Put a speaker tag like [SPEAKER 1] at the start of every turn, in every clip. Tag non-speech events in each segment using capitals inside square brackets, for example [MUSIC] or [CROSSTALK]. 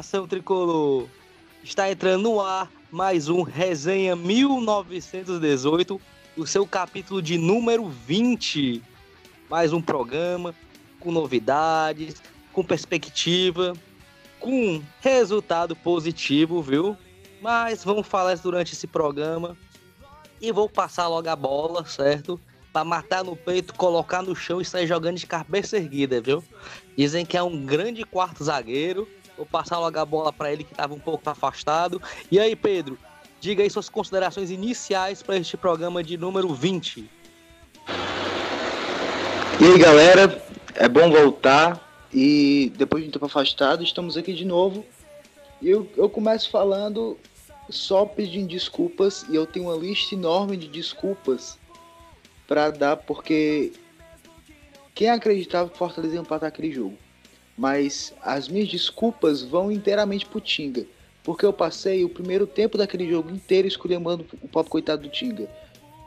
[SPEAKER 1] Nação tricolor! Está entrando no ar mais um Resenha 1918, o seu capítulo de número 20. Mais um programa com novidades, com perspectiva, com resultado positivo, viu? Mas vamos falar isso durante esse programa. E vou passar logo a bola, certo? Para matar no peito, colocar no chão e sair jogando de cabeça erguida, viu? Dizem que é um grande quarto zagueiro. Vou passar logo a bola para ele que estava um pouco afastado. E aí, Pedro, diga aí suas considerações iniciais para este programa de número 20.
[SPEAKER 2] E aí, galera, é bom voltar. E depois de um tempo afastado, estamos aqui de novo. E eu, eu começo falando só pedindo desculpas. E eu tenho uma lista enorme de desculpas para dar, porque quem acreditava que o Fortaleza ia empatar aquele jogo? Mas as minhas desculpas vão inteiramente pro Tinga. Porque eu passei o primeiro tempo daquele jogo inteiro esculhambando o pobre coitado do Tinga.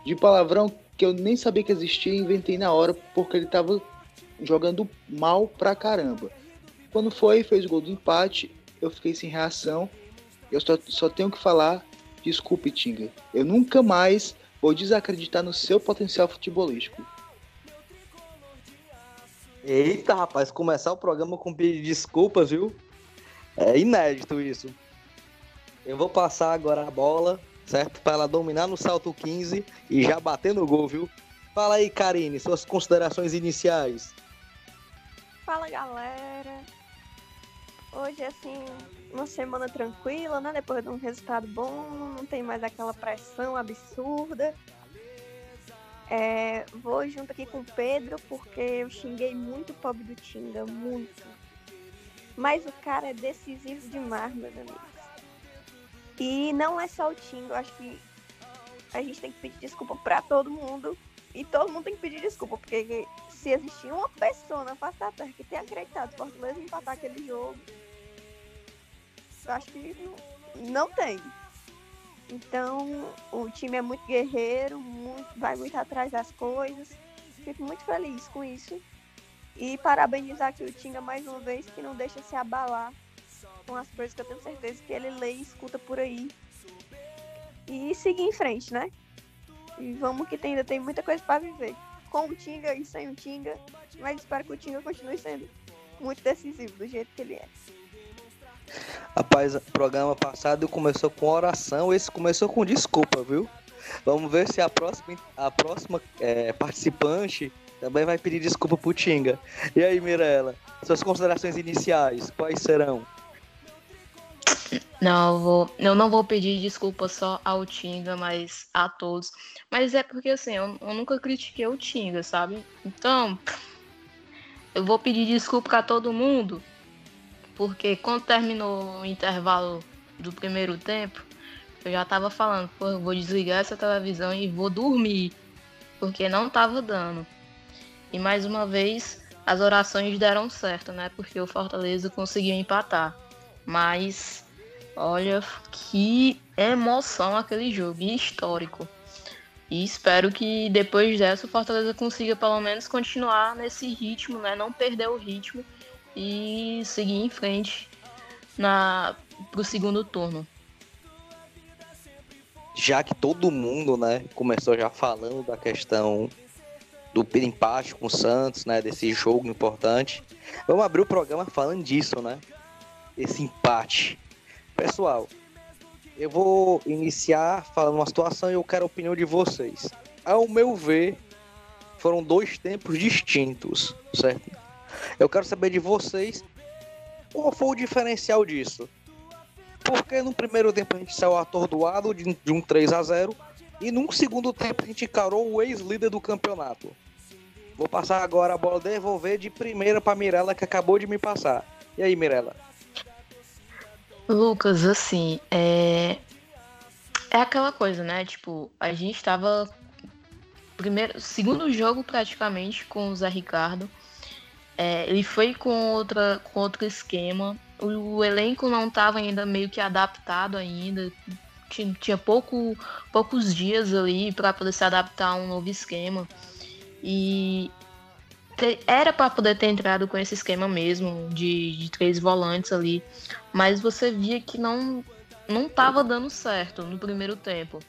[SPEAKER 2] De palavrão que eu nem sabia que existia inventei na hora porque ele tava jogando mal pra caramba. Quando foi, fez o gol do empate, eu fiquei sem reação. Eu só, só tenho que falar, desculpe, Tinga. Eu nunca mais vou desacreditar no seu potencial futebolístico.
[SPEAKER 1] Eita, rapaz, começar o programa com pedir desculpas, viu? É inédito isso. Eu vou passar agora a bola, certo? Para ela dominar no salto 15 e já bater no gol, viu? Fala aí, Karine, suas considerações iniciais.
[SPEAKER 3] Fala, galera. Hoje, assim, uma semana tranquila, né? Depois de um resultado bom, não tem mais aquela pressão absurda. É, vou junto aqui com o Pedro, porque eu xinguei muito o pobre do Tinga, muito. Mas o cara é decisivo demais, meus amigos. E não é só o Tinga, eu acho que a gente tem que pedir desculpa pra todo mundo. E todo mundo tem que pedir desculpa, porque se existir uma pessoa na face da terra que tenha acreditado o Fortaleza empatar aquele jogo, eu acho que não, não tem. Então, o time é muito guerreiro, muito, vai muito atrás das coisas. Fico muito feliz com isso. E parabenizar aqui o Tinga mais uma vez, que não deixa se abalar com as coisas que eu tenho certeza que ele lê e escuta por aí. E seguir em frente, né? E vamos que ainda tem muita coisa para viver. Com o Tinga e sem o Tinga. Mas espero que o Tinga continue sendo muito decisivo do jeito que ele é.
[SPEAKER 1] Rapaz, o programa passado começou com oração, esse começou com desculpa, viu? Vamos ver se a próxima, a próxima é, participante também vai pedir desculpa pro Tinga. E aí, Mirella, suas considerações iniciais, quais serão?
[SPEAKER 4] Não, eu, vou, eu não vou pedir desculpa só ao Tinga, mas a todos. Mas é porque assim, eu, eu nunca critiquei o Tinga, sabe? Então, eu vou pedir desculpa a todo mundo porque quando terminou o intervalo do primeiro tempo, eu já tava falando, pô, eu vou desligar essa televisão e vou dormir, porque não tava dando. E mais uma vez, as orações deram certo, né? Porque o Fortaleza conseguiu empatar. Mas, olha, que emoção aquele jogo, histórico. E espero que depois dessa o Fortaleza consiga pelo menos continuar nesse ritmo, né? Não perder o ritmo e seguir em frente na pro segundo turno.
[SPEAKER 1] Já que todo mundo, né, começou já falando da questão do empate com o Santos, né, desse jogo importante, vamos abrir o programa falando disso, né? Esse empate. Pessoal, eu vou iniciar falando uma situação e eu quero a opinião de vocês. Ao meu ver, foram dois tempos distintos, certo? Eu quero saber de vocês qual foi o diferencial disso. Porque no primeiro tempo a gente saiu atordoado de, de um 3 a 0 e num segundo tempo a gente encarou o ex-líder do campeonato. Vou passar agora a bola devolver de primeira para Mirella que acabou de me passar. E aí, Mirella?
[SPEAKER 4] Lucas, assim, é é aquela coisa, né? Tipo, a gente tava primeiro, segundo jogo praticamente com o Zé Ricardo. É, ele foi com, outra, com outro esquema. O, o elenco não estava ainda meio que adaptado ainda. Tinha, tinha pouco, poucos dias ali para poder se adaptar a um novo esquema. E era para poder ter entrado com esse esquema mesmo de, de três volantes ali, mas você via que não não estava dando certo no primeiro tempo.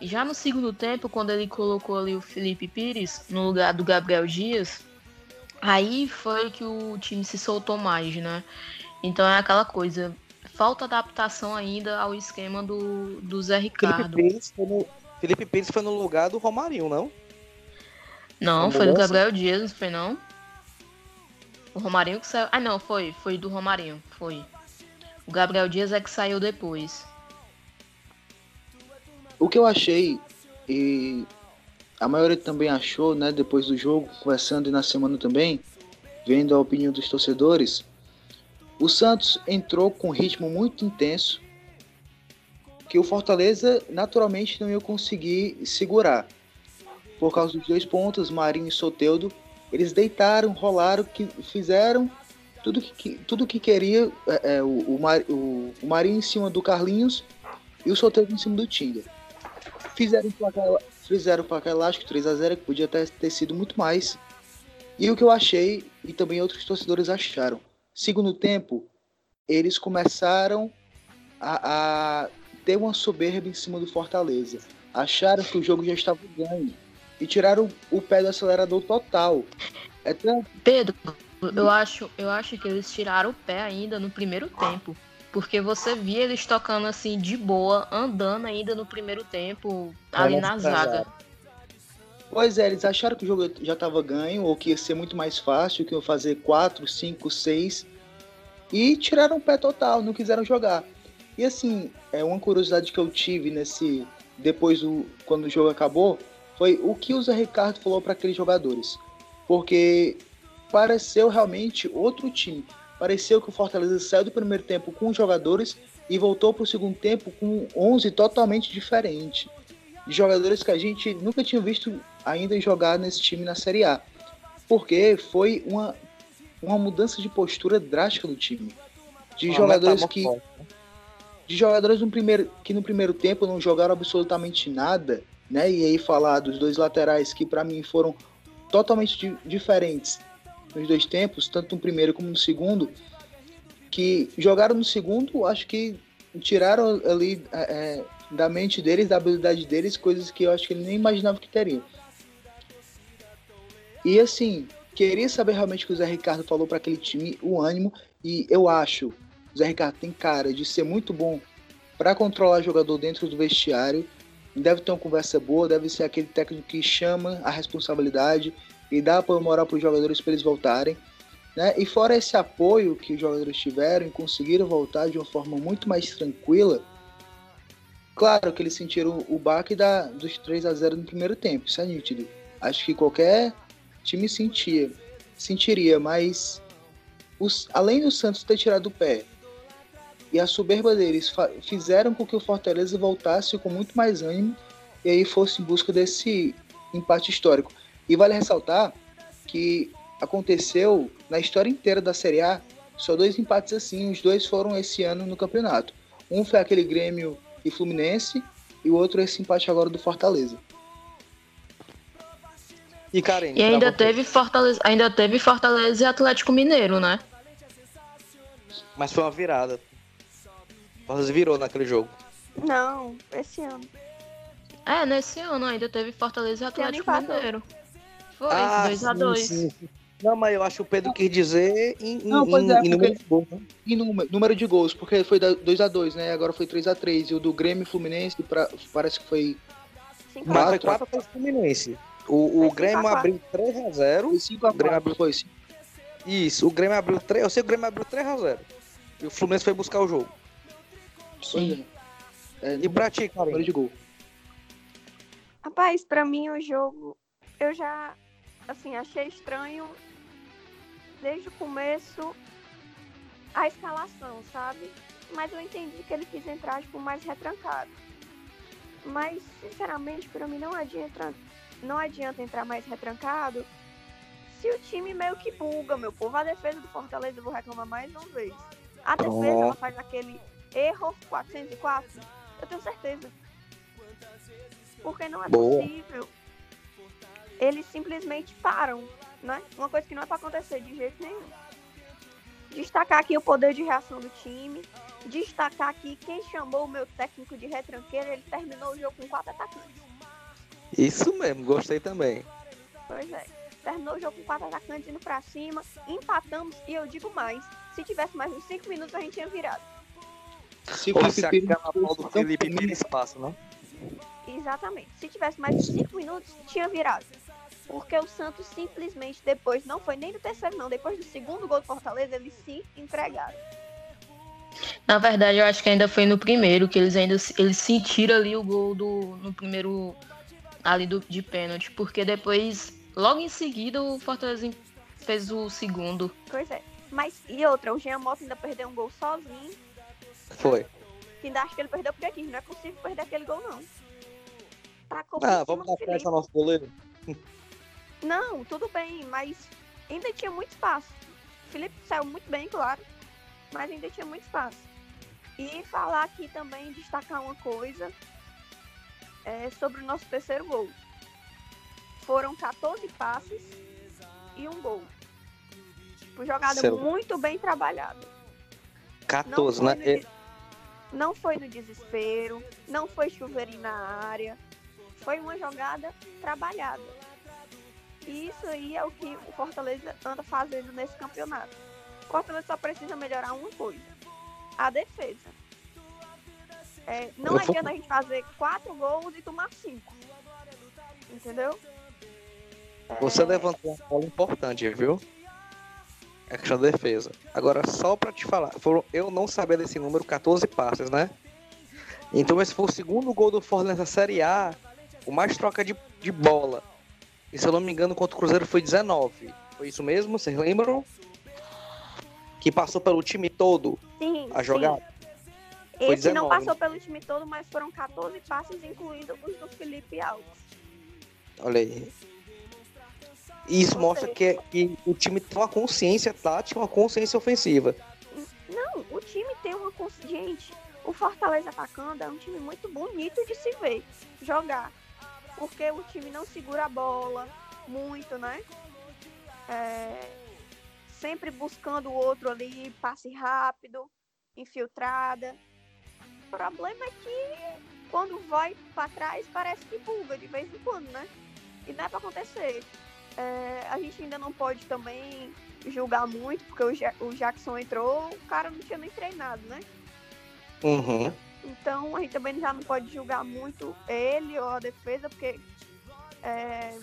[SPEAKER 4] Já no segundo tempo, quando ele colocou ali o Felipe Pires no lugar do Gabriel Dias, aí foi que o time se soltou mais, né? Então é aquela coisa, falta adaptação ainda ao esquema do, do Zé Ricardo.
[SPEAKER 1] Felipe Pires, foi no, Felipe Pires foi no lugar do Romarinho, não?
[SPEAKER 4] Não, foi do Gabriel Dias, não foi não? O Romarinho que saiu. Ah, não, foi. Foi do Romarinho. Foi. O Gabriel Dias é que saiu depois.
[SPEAKER 2] O que eu achei, e a maioria também achou, né, depois do jogo, conversando e na semana também, vendo a opinião dos torcedores, o Santos entrou com um ritmo muito intenso, que o Fortaleza naturalmente não ia conseguir segurar. Por causa dos dois pontos, Marinho e Soteudo, eles deitaram, rolaram, que fizeram tudo que, tudo que queria é, é, o, o, o, Marinho em cima do Carlinhos e o Soteudo em cima do Tinga. Fizeram placar, fizeram placar elástico 3 a 0 que podia ter, ter sido muito mais. E o que eu achei, e também outros torcedores acharam, segundo tempo, eles começaram a, a ter uma soberba em cima do Fortaleza. Acharam que o jogo já estava ganho e tiraram o pé do acelerador total.
[SPEAKER 4] É tão... Pedro, eu acho, eu acho que eles tiraram o pé ainda no primeiro tempo. Porque você via eles tocando assim de boa, andando ainda no primeiro tempo, ali na zaga.
[SPEAKER 2] Pois é, eles acharam que o jogo já estava ganho, ou que ia ser muito mais fácil, que iam fazer 4, 5, 6. E tiraram o pé total, não quiseram jogar. E assim, é uma curiosidade que eu tive nesse. Depois do. Quando o jogo acabou, foi o que o Zé Ricardo falou para aqueles jogadores. Porque pareceu realmente outro time pareceu que o Fortaleza saiu do primeiro tempo com os jogadores e voltou para o segundo tempo com 11 totalmente diferente. De jogadores que a gente nunca tinha visto ainda jogar nesse time na Série A. Porque foi uma, uma mudança de postura drástica do time. De uma jogadores que. Né? De jogadores no primeiro, que no primeiro tempo não jogaram absolutamente nada, né? E aí falar dos dois laterais que para mim foram totalmente diferentes nos dois tempos, tanto no primeiro como no segundo, que jogaram no segundo, acho que tiraram ali é, é, da mente deles, da habilidade deles, coisas que eu acho que ele nem imaginava que teriam. E assim, queria saber realmente o que o Zé Ricardo falou para aquele time, o ânimo, e eu acho, o Zé Ricardo tem cara de ser muito bom para controlar jogador dentro do vestiário, deve ter uma conversa boa, deve ser aquele técnico que chama a responsabilidade, e dá apoio moral para os jogadores para eles voltarem. Né? E fora esse apoio que os jogadores tiveram e conseguiram voltar de uma forma muito mais tranquila, claro que eles sentiram o baque da, dos 3 a 0 no primeiro tempo, isso é nítido. Acho que qualquer time sentia, sentiria, mas os, além do Santos ter tirado o pé e a soberba deles fizeram com que o Fortaleza voltasse com muito mais ânimo e aí fosse em busca desse empate histórico. E vale ressaltar que aconteceu na história inteira da Série A só dois empates assim, os dois foram esse ano no campeonato. Um foi aquele Grêmio e Fluminense e o outro esse empate agora do Fortaleza.
[SPEAKER 4] E Karen, e ainda teve Fortaleza, ainda teve Fortaleza e Atlético Mineiro, né?
[SPEAKER 1] Mas foi uma virada. Fortaleza virou naquele jogo.
[SPEAKER 3] Não, esse ano.
[SPEAKER 4] É, nesse ano ainda teve Fortaleza e Atlético Mineiro. Foi, 2x2. Ah,
[SPEAKER 1] não, mas eu acho que o Pedro quis dizer em,
[SPEAKER 2] não, em, é, em número de gols. Né? Em número, número, de gols, porque foi 2x2, né? Agora foi 3x3. E o do Grêmio Fluminense pra, parece que foi.
[SPEAKER 1] Mas foi 4 para o Fluminense. O, o Grêmio abriu 3x0. Foi 5x4. Grêmio abriu... foi. Isso, o Grêmio abriu 3 Eu sei que o Grêmio abriu 3x0. E o Fluminense foi buscar o jogo.
[SPEAKER 2] Sim.
[SPEAKER 1] É, e pra ti,
[SPEAKER 2] Número de gol.
[SPEAKER 3] Rapaz, pra mim o jogo. Eu já assim, achei estranho desde o começo a escalação, sabe? Mas eu entendi que ele quis entrar tipo, mais retrancado. Mas, sinceramente, para mim não adianta, não adianta entrar mais retrancado se o time meio que buga, meu povo. A defesa do Fortaleza eu vou reclamar mais uma vez. A defesa ela faz aquele erro 404. Eu tenho certeza. Porque não é Boa. possível eles simplesmente param. né? Uma coisa que não é para acontecer de jeito nenhum. Destacar aqui o poder de reação do time. Destacar aqui quem chamou o meu técnico de retranqueiro, ele terminou o jogo com quatro atacantes.
[SPEAKER 1] Isso mesmo, gostei também.
[SPEAKER 3] Pois é. Terminou o jogo com quatro atacantes indo pra cima. Empatamos e eu digo mais. Se tivesse mais uns cinco minutos, a gente tinha virado.
[SPEAKER 2] Se
[SPEAKER 1] Ou
[SPEAKER 2] o
[SPEAKER 1] se
[SPEAKER 2] Felipe
[SPEAKER 1] a bola do Felipe tira espaço, não?
[SPEAKER 3] Exatamente. Se tivesse mais uns cinco minutos, tinha virado. Porque o Santos simplesmente depois, não foi nem do terceiro, não. Depois do segundo gol do Fortaleza, eles se entregaram.
[SPEAKER 4] Na verdade, eu acho que ainda foi no primeiro, que eles ainda eles sentiram ali o gol do, no primeiro ali do, de pênalti, porque depois, logo em seguida, o Fortaleza fez o segundo.
[SPEAKER 3] Pois é. Mas e outra, o Jean Mota ainda perdeu um gol sozinho.
[SPEAKER 1] Foi.
[SPEAKER 3] Que ainda acho que ele perdeu porque aqui não é possível perder aquele gol, não. Tacou por
[SPEAKER 1] Ah, vamos dar frente ao nosso goleiro.
[SPEAKER 3] Não, tudo bem, mas ainda tinha muito espaço. O Felipe saiu muito bem, claro, mas ainda tinha muito espaço. E falar aqui também, destacar uma coisa é, sobre o nosso terceiro gol. Foram 14 passes e um gol. Tipo, jogada
[SPEAKER 1] Seu-
[SPEAKER 3] muito bem trabalhada.
[SPEAKER 1] 14,
[SPEAKER 3] foi
[SPEAKER 1] né? É,
[SPEAKER 3] des- Não foi no desespero, não foi chuveirinho na área. Foi uma jogada trabalhada. E isso aí é o que o Fortaleza anda fazendo nesse campeonato. O Fortaleza só precisa melhorar uma coisa: a defesa. É, não
[SPEAKER 1] Eu
[SPEAKER 3] adianta a gente fazer quatro gols e tomar cinco. Entendeu?
[SPEAKER 1] Você
[SPEAKER 3] É,
[SPEAKER 1] levantou uma bola importante, viu? É questão da defesa. Agora, só pra te falar, foram, eu não sabia desse número, 14 passes, né? Então esse foi o segundo gol do Fortaleza na Série A, o mais troca de, de bola. E se eu não me engano, contra o Cruzeiro foi 19. Foi isso mesmo? Vocês lembram? Que passou pelo time todo
[SPEAKER 3] Sim,
[SPEAKER 1] a
[SPEAKER 3] sim.
[SPEAKER 1] jogar? Foi
[SPEAKER 3] Esse não
[SPEAKER 1] 19,
[SPEAKER 3] passou pelo time todo, mas foram 14 passes, incluindo os do Felipe Alves.
[SPEAKER 1] Olha aí. Isso
[SPEAKER 3] Ou
[SPEAKER 1] mostra que, que o time tem uma consciência tática, uma consciência ofensiva.
[SPEAKER 3] Não, o time tem uma consciência. Gente, o Fortaleza atacando é um time muito bonito de se ver jogar. Porque o time não segura a bola muito, né? É, sempre buscando o outro ali, passe rápido, infiltrada. O problema é que quando vai pra trás parece que buga de vez em quando, né? E não é pra acontecer. É, a gente ainda não pode também julgar muito, porque o, Ja- o Jackson entrou, o cara não tinha nem treinado, né?
[SPEAKER 1] Uhum.
[SPEAKER 3] Então a gente também já não pode julgar muito ele ou a defesa, porque é,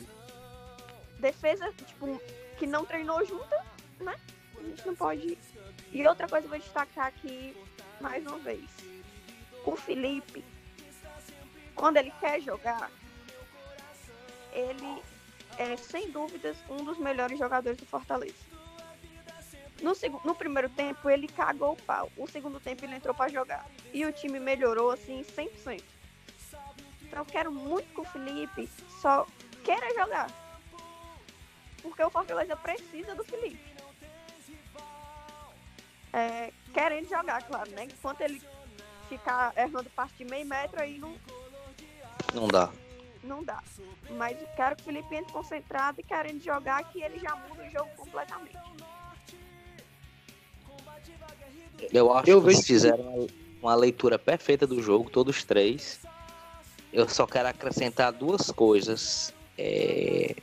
[SPEAKER 3] defesa, tipo, que não treinou junto, né? A gente não pode. E outra coisa que eu vou destacar aqui mais uma vez. O Felipe, quando ele quer jogar, ele é sem dúvidas um dos melhores jogadores do Fortaleza. No, no primeiro tempo ele cagou o pau. O segundo tempo ele entrou pra jogar. E o time melhorou assim 100%. Então eu quero muito que o Felipe só queira jogar. Porque o Fortaleza precisa do Felipe. É, querendo jogar, claro, né? Enquanto ele ficar errando passe de meio metro, aí não,
[SPEAKER 1] Não dá.
[SPEAKER 3] não dá. Mas eu quero que o Felipe entre concentrado e querendo jogar, que ele já muda o jogo completamente.
[SPEAKER 1] Eu acho
[SPEAKER 2] Eu
[SPEAKER 1] que
[SPEAKER 2] vejo
[SPEAKER 1] eles fizeram uma- uma leitura perfeita do jogo, todos três. Eu só quero acrescentar duas coisas. É,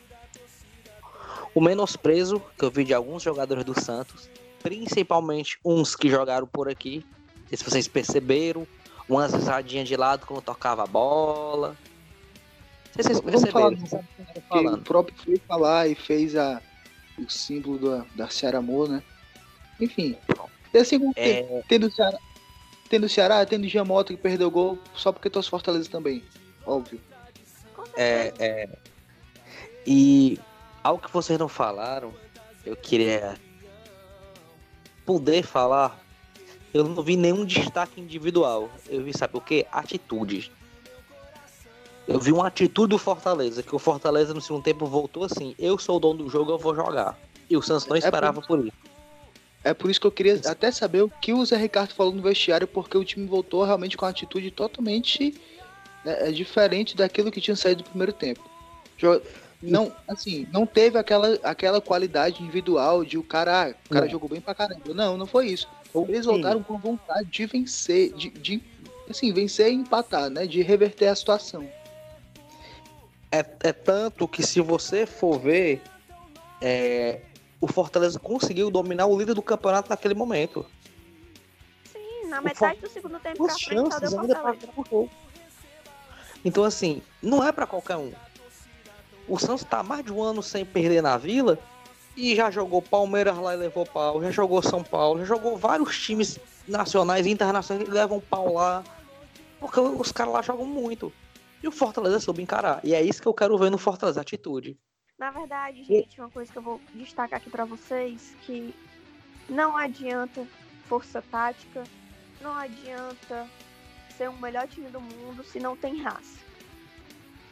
[SPEAKER 1] O menosprezo que eu vi de alguns jogadores do Santos, principalmente uns que jogaram por aqui. Não sei se vocês perceberam, umas risadinhas de lado quando tocava a bola. Não sei se vocês
[SPEAKER 2] Vamos falar
[SPEAKER 1] perceberam. o
[SPEAKER 2] próprio foi falar e fez a, o símbolo da, da Amor, né? Enfim. E assim, como tem,
[SPEAKER 1] É,
[SPEAKER 2] tendo o Ceará, tendo o Ceará, tendo o Giamotto que perdeu o gol, só porque trouxe Fortaleza também. Óbvio.
[SPEAKER 1] É, é. E algo que vocês não falaram, eu queria poder falar. Eu não vi nenhum destaque individual. Eu vi, sabe o quê? Atitude. Eu vi uma atitude do Fortaleza, que o Fortaleza no segundo tempo voltou assim: eu sou o dono do jogo, eu vou jogar. E o Santos não
[SPEAKER 2] É por
[SPEAKER 1] esperava por isso.
[SPEAKER 2] É por isso que eu queria até saber o que o Zé Ricardo falou no vestiário, porque o time voltou realmente com uma atitude totalmente é, é, diferente daquilo que tinha saído do primeiro tempo. Não, assim, não teve aquela, aquela qualidade individual de o cara, ah, o cara
[SPEAKER 1] Não.
[SPEAKER 2] jogou bem pra caramba. Não, não foi isso. Eles voltaram com vontade de vencer, de, de assim, vencer e empatar, né? De reverter a situação.
[SPEAKER 1] É, é tanto que se você for ver, é, o Fortaleza conseguiu dominar o líder do campeonato naquele momento.
[SPEAKER 3] Sim, na
[SPEAKER 1] O
[SPEAKER 3] metade do segundo tempo pra
[SPEAKER 1] As
[SPEAKER 3] frente só deu
[SPEAKER 1] ainda pra. Então, assim, não é pra qualquer um. O Santos tá mais de um ano sem perder na Vila e já jogou Palmeiras lá e levou pau, já jogou São Paulo, já jogou vários times nacionais e internacionais que levam pau lá. Porque os caras lá jogam muito. E o Fortaleza soube encarar. E é isso que eu quero ver no Fortaleza, atitude.
[SPEAKER 3] Na verdade, gente, uma coisa que eu vou destacar aqui pra vocês, que não adianta força tática, não adianta ser o melhor time do mundo se não tem raça.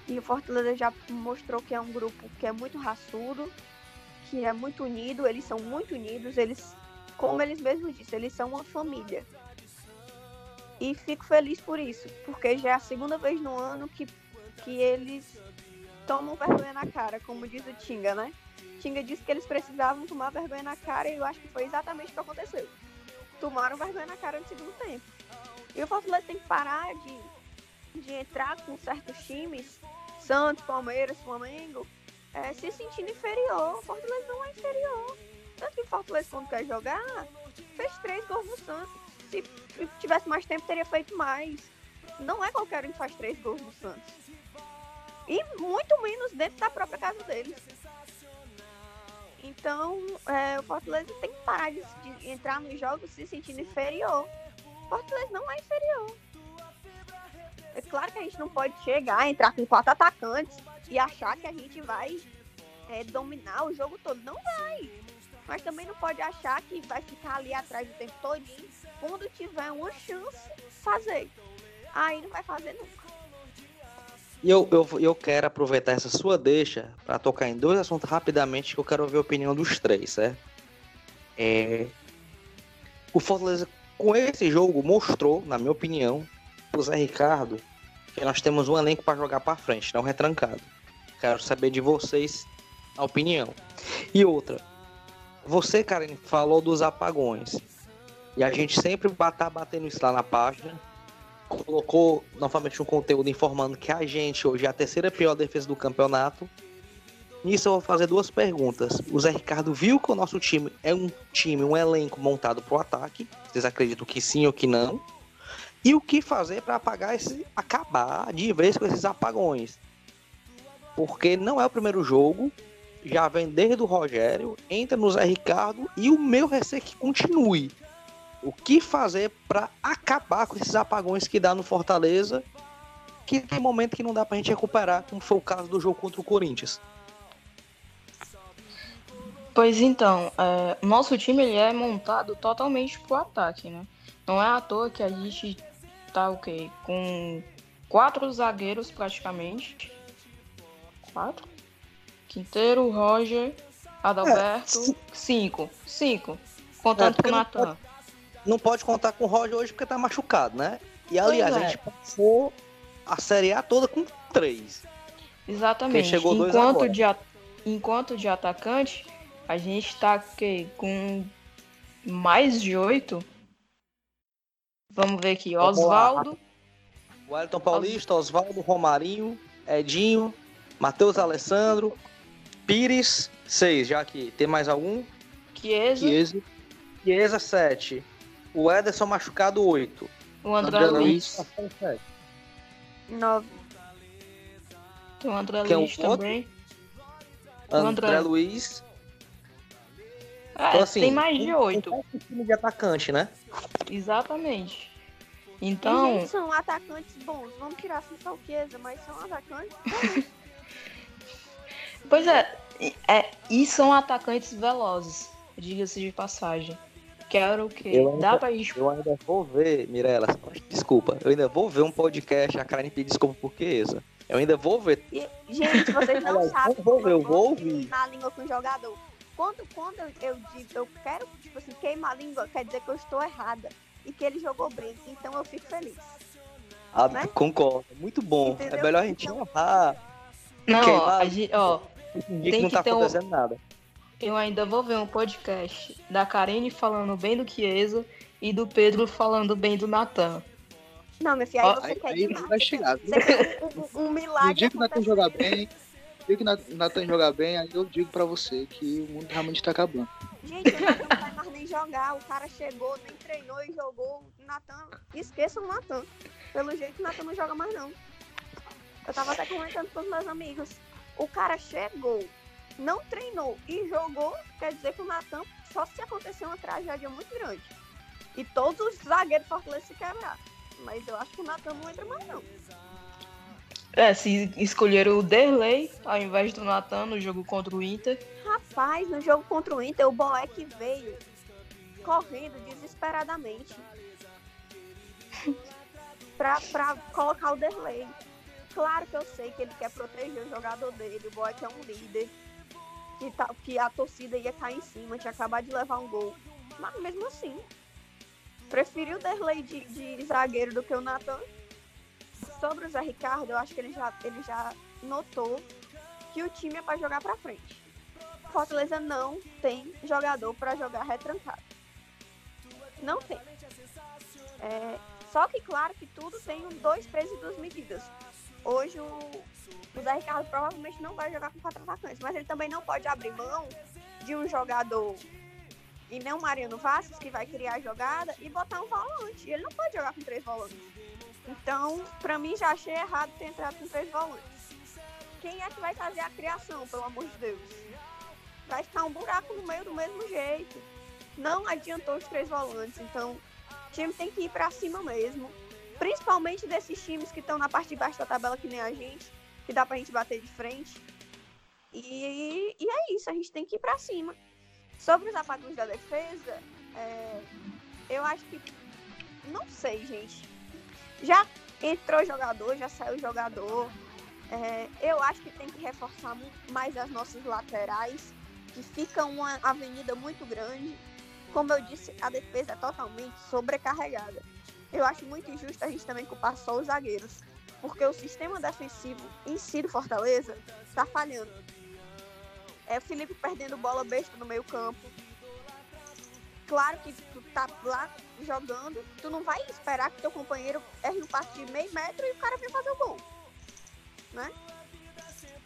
[SPEAKER 3] E o Fortaleza já mostrou que é um grupo que é muito raçudo, que é muito unido, eles são muito unidos, eles, como eles mesmos disseram, eles são uma família. E fico feliz por isso, porque já é a segunda vez no ano que, que eles tomam vergonha na cara, como diz o Tinga, né? Tinga disse que eles precisavam tomar vergonha na cara e eu acho que foi exatamente o que aconteceu. Tomaram vergonha na cara no segundo tempo. E o Fortaleza tem que parar de, de entrar com certos times, Santos, Palmeiras, Flamengo, é, se sentindo inferior. O Fortaleza não é inferior. Tanto que o Fortaleza, quando quer jogar, fez três gols no Santos. Se tivesse mais tempo, teria feito mais. Não é qualquer um que faz três gols no Santos. E muito menos dentro da própria casa deles. Então, é, o Fortaleza tem que parar de, de entrar nos jogos se sentindo inferior. O Fortaleza não é inferior. É claro que a gente não pode chegar, entrar com quatro atacantes e achar que a gente vai é, dominar o jogo todo. Não vai. Mas também não pode achar que vai ficar ali atrás o tempo todinho. Quando tiver uma chance, fazer. Aí não vai fazer nunca.
[SPEAKER 1] E eu, eu, eu quero aproveitar essa sua deixa para tocar em dois assuntos rapidamente que eu quero ver a opinião dos três, certo? É... O Fortaleza, com esse jogo, mostrou, na minha opinião, pro Zé Ricardo, que nós temos um elenco para jogar para frente, não retrancado. Quero saber de vocês a opinião. E outra, você, Karen, falou dos apagões. E a gente sempre tá batendo isso lá na página colocou novamente um conteúdo informando que a gente hoje é a terceira pior defesa do campeonato. Nisso eu vou fazer duas perguntas. O Zé Ricardo viu que o nosso time é um time, um elenco montado para o ataque. Vocês acreditam que sim ou que não? E o que fazer para apagar esse, acabar de vez com esses apagões? Porque não é o primeiro jogo, já vem desde o Rogério, entra no Zé Ricardo e o meu receio é que continue o que fazer para acabar com esses apagões que dá no Fortaleza, que tem momento que não dá pra gente recuperar, como foi o caso do jogo contra o Corinthians.
[SPEAKER 4] Pois então, é, nosso time ele é montado totalmente pro ataque, né? Não é à toa que a gente tá o quê? Com quatro zagueiros praticamente. Quatro? Quinteiro, Roger, Adalberto, cinco. Cinco. Contando
[SPEAKER 1] É,
[SPEAKER 4] com o Natan.
[SPEAKER 1] Não pode contar com o Roger hoje porque tá machucado, né? E aliás,
[SPEAKER 4] Pois é.
[SPEAKER 1] a gente passou a Série A toda com três.
[SPEAKER 4] Exatamente.
[SPEAKER 1] Chegou dois
[SPEAKER 4] enquanto,
[SPEAKER 1] agora.
[SPEAKER 4] de, a- enquanto de atacante, a gente tá o quê? com mais de oito. Vamos ver aqui. Oswaldo,
[SPEAKER 1] Wellington Paulista, Oswaldo, Romarinho, Edinho, Matheus Alessandro, Pires, seis, já aqui. Tem mais algum?
[SPEAKER 4] Chiesa,
[SPEAKER 2] Chiesa,
[SPEAKER 1] Chiesa, sete. O Ederson machucado, oito.
[SPEAKER 4] o André,
[SPEAKER 2] André
[SPEAKER 4] Luiz.
[SPEAKER 2] Luiz.
[SPEAKER 3] Nove.
[SPEAKER 4] Tem o André
[SPEAKER 1] Quem o
[SPEAKER 4] Luiz
[SPEAKER 1] outro?
[SPEAKER 4] também. O
[SPEAKER 1] André,
[SPEAKER 4] André.
[SPEAKER 1] Luiz.
[SPEAKER 4] É,
[SPEAKER 1] Então, assim,
[SPEAKER 4] tem mais de oito.
[SPEAKER 1] Um time de atacante, né?
[SPEAKER 4] Exatamente. Então,
[SPEAKER 3] gente, são atacantes bons. Vamos tirar o Chiesa, mas são atacantes. [LAUGHS]
[SPEAKER 4] pois é, é, e são atacantes velozes, diga-se de passagem. Quero que
[SPEAKER 1] Eu ainda-
[SPEAKER 4] dá pra gente
[SPEAKER 1] Eu ainda vou ver, Mirella, desculpa. Eu ainda vou ver um podcast, a Karen pedir desculpa por Chiesa. Eu ainda vou ver.
[SPEAKER 3] E, gente, vocês não sabem.
[SPEAKER 1] vou ver, eu vou
[SPEAKER 3] queimar
[SPEAKER 1] ouvir.
[SPEAKER 3] a língua com o jogador. Quando, quando eu, eu digo, eu quero, tipo assim, queimar a língua, quer dizer que eu estou errada. E que ele jogou bem. Então eu fico feliz.
[SPEAKER 1] Ah,
[SPEAKER 3] Né?
[SPEAKER 1] Concordo. Muito bom.
[SPEAKER 3] Entendeu?
[SPEAKER 1] É melhor a gente
[SPEAKER 3] Então-
[SPEAKER 1] errar.
[SPEAKER 4] Não,
[SPEAKER 1] Queimar-
[SPEAKER 4] a gente, ó,
[SPEAKER 1] Fingir que
[SPEAKER 4] Tem
[SPEAKER 1] não
[SPEAKER 4] que
[SPEAKER 1] tá
[SPEAKER 4] ter um-
[SPEAKER 1] acontecendo nada.
[SPEAKER 4] Eu ainda vou ver um podcast da Karine falando bem do Chiesa e do Pedro falando bem do Natan.
[SPEAKER 3] Não, meu filho, aí você
[SPEAKER 2] Aí,
[SPEAKER 3] quer
[SPEAKER 2] aí
[SPEAKER 3] demais.
[SPEAKER 2] vai chegar. viu?
[SPEAKER 3] Você quer um, um- um milagre.
[SPEAKER 2] No dia que o Nathan
[SPEAKER 3] acontecer.
[SPEAKER 2] jogar bem, no dia que o Nathan jogar bem, aí eu digo pra você que o mundo realmente tá acabando.
[SPEAKER 3] Gente, o Natan não vai mais nem jogar. O cara chegou, nem treinou e jogou. O Natan, esqueça o Natan. Pelo jeito, o Natan não joga mais, não. Eu tava até comentando com os meus amigos. O cara chegou, não treinou e jogou. Quer dizer que o Natan, só se acontecer uma tragédia muito grande. E todos os zagueiros Fortaleza se quebrar. Mas eu acho que o Natan não entra mais, não.
[SPEAKER 4] É, se escolheram o Derley ao invés do Natan no jogo contra o Inter.
[SPEAKER 3] Rapaz, no jogo contra o Inter, o Boeck veio correndo desesperadamente [LAUGHS] pra, pra colocar o Derlei. Claro que eu sei que ele quer proteger o jogador dele. O Boeck é um líder. Que, tá, que a torcida ia cair em cima, tinha acabado de levar um gol. Mas mesmo assim, preferi o Derlei de, de zagueiro do que o Natan. Sobre o Zé Ricardo, eu acho que ele já, ele já notou que o time é pra jogar pra frente. Fortaleza não tem jogador para jogar retrancado. Não tem. É, só que, claro, que tudo tem um dois pesos e duas medidas. Hoje o, o Zé Ricardo provavelmente não vai jogar com quatro atacantes, mas ele também não pode abrir mão de um jogador e nem o Mariano Vasquez, que vai criar a jogada, e botar um volante. Ele não pode jogar com três volantes. Então, pra mim, já achei errado ter entrado com três volantes. Quem é que vai fazer a criação, pelo amor de Deus? vai ficar um buraco no meio do mesmo jeito. Não adiantou os três volantes, então o time tem que ir pra cima mesmo. Principalmente desses times que estão na parte de baixo da tabela, que nem a gente, que dá pra gente bater de frente. E, e é isso, a gente tem que ir pra cima. Sobre os apagões da defesa, é, eu acho que. Não sei, gente. Já entrou jogador, já saiu jogador. É, eu acho que tem que reforçar mais as nossas laterais que fica uma avenida muito grande. Como eu disse, a defesa é totalmente sobrecarregada. Eu acho muito injusto a gente também culpar só os zagueiros, porque o sistema defensivo em si do Fortaleza está falhando. É o Felipe perdendo bola besta no meio campo. Claro que tu tá lá jogando, tu não vai esperar que teu companheiro erre um passe de meio metro e o cara venha fazer o gol. Né?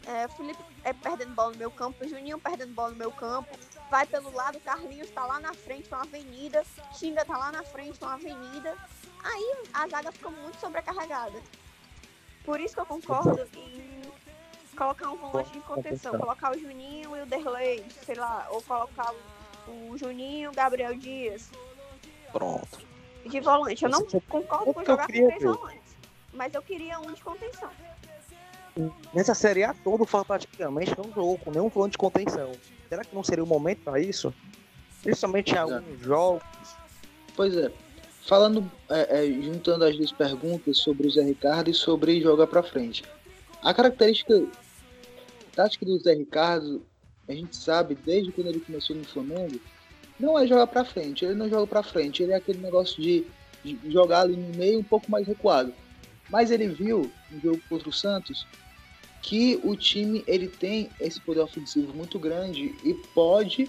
[SPEAKER 3] É, o Felipe é perdendo bola no meu campo, o Juninho perdendo bola no meu campo, vai pelo lado, o Carlinhos tá lá na frente com a avenida, Xinga tá lá na frente com a avenida. Aí a zaga fica muito sobrecarregada. Por isso que eu concordo em colocar um volante de contenção, colocar o Juninho e o Derlei, sei lá, ou colocar o, Juninho e o Gabriel Dias
[SPEAKER 1] Pronto.
[SPEAKER 3] de volante. Eu não
[SPEAKER 1] é
[SPEAKER 3] concordo com jogar com três volantes, mas eu queria um de contenção.
[SPEAKER 1] Nessa Série A toda, o Fortaleza praticamente não jogou com nenhum volante de contenção. Será que não seria o momento para isso? Principalmente em alguns jogos.
[SPEAKER 2] Pois é. Falando, é, é, juntando as duas perguntas sobre o Zé Ricardo e sobre jogar pra frente. A característica tática do Zé Ricardo, a gente sabe desde quando ele começou no Flamengo, não é jogar pra frente. Ele não joga pra frente. Ele é aquele negócio de, de jogar ali no meio um pouco mais recuado. Mas ele viu no jogo contra o Santos que o time ele tem esse poder ofensivo muito grande e pode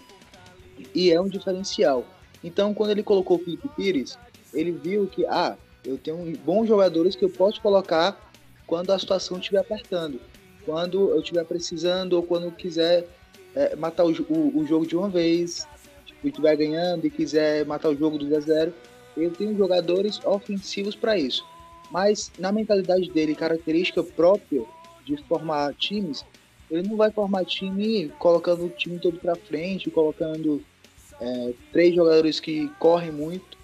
[SPEAKER 2] e é um diferencial. Então, quando ele colocou o Felipe Pires, ele viu que, ah, eu tenho bons jogadores que eu posso colocar quando a situação estiver apertando, quando eu estiver precisando ou quando eu quiser é, matar o, o, o, jogo de uma vez, tipo, estiver ganhando e quiser matar o jogo do 0 0 eu tenho jogadores ofensivos para isso. Mas na mentalidade dele, característica própria de formar times, ele não vai formar time colocando o time todo para frente, colocando é, três jogadores que correm muito.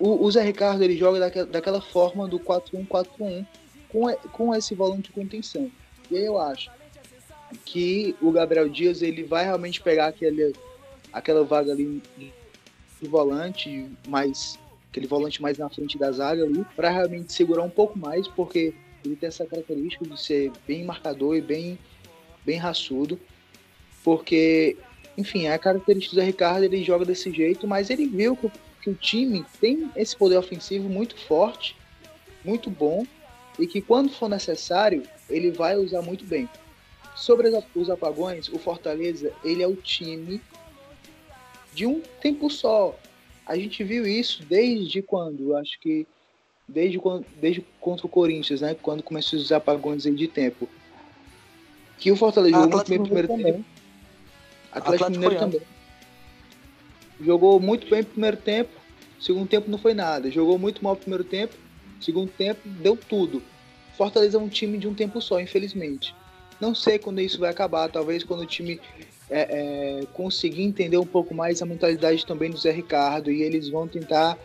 [SPEAKER 2] O, o Zé Ricardo ele joga daquela, daquela forma do 4-1-4-1 com, com esse volante de contenção. E aí eu acho que o Gabriel Dias ele vai realmente pegar aquele, aquela vaga ali de volante, mais aquele volante mais na frente da zaga ali, para realmente segurar um pouco mais, porque ele tem essa característica de ser bem marcador e bem, bem raçudo, porque, enfim, a característica do Ricardo, ele joga desse jeito, mas ele viu que, que o time tem esse poder ofensivo muito forte, muito bom, e que quando for necessário, ele vai usar muito bem. sobre os apagões, o Fortaleza, ele é o time de um tempo só. A gente viu isso desde quando? Acho que desde quando, desde contra o Corinthians, né? Quando começou os apagões de tempo. Que o Fortaleza jogou muito bem no primeiro também. tempo. Atlético, Atlético Mineiro também. Jogou muito bem no primeiro tempo. Segundo tempo não foi nada. Jogou muito mal no primeiro tempo. Segundo tempo deu tudo. Fortaleza é um time de um tempo só, infelizmente. Não sei quando isso vai acabar. Talvez quando o time é, é, conseguir entender um pouco mais a mentalidade também do Zé Ricardo e eles vão tentar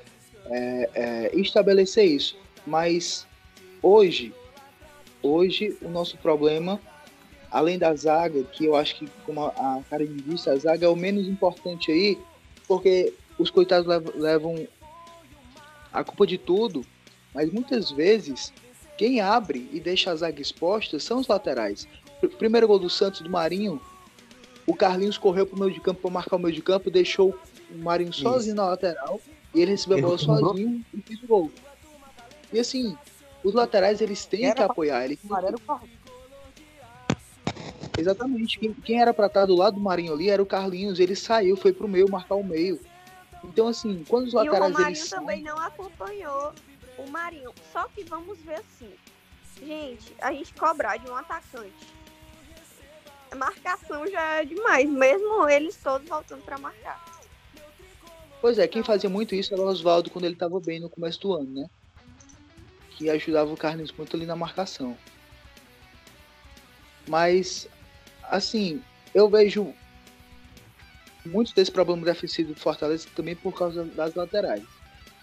[SPEAKER 2] é, é, estabelecer isso. Mas hoje, hoje o nosso problema, além da zaga, que eu acho que, como a Karen disse, a zaga é o menos importante aí, porque os coitados levam a culpa de tudo, mas muitas vezes quem abre e deixa a zaga exposta são os laterais. Primeiro gol do Santos do Marinho, o Carlinhos correu pro meio de campo para marcar o meio de campo, deixou o Marinho Isso. sozinho na lateral e ele recebeu a bola sozinho e fez o gol. E assim, os laterais eles têm que apoiar. Ele... Exatamente. Quem, quem era para estar do lado do Marinho ali era o Carlinhos. Ele saiu, foi pro meio, marcar o meio. Então, assim, quando os laterais.
[SPEAKER 3] E o Marinho
[SPEAKER 2] eles
[SPEAKER 3] também não acompanhou o Marinho. Só que vamos ver assim. Gente, a gente cobrar de um atacante. A marcação já é demais, mesmo eles todos voltando para marcar.
[SPEAKER 2] Pois é, quem fazia muito isso era o Oswaldo quando ele estava bem no começo do ano, né? Que ajudava o Carlinhos muito ali na marcação. Mas, assim, eu vejo muito desse problema defensivo do Fortaleza também por causa das laterais.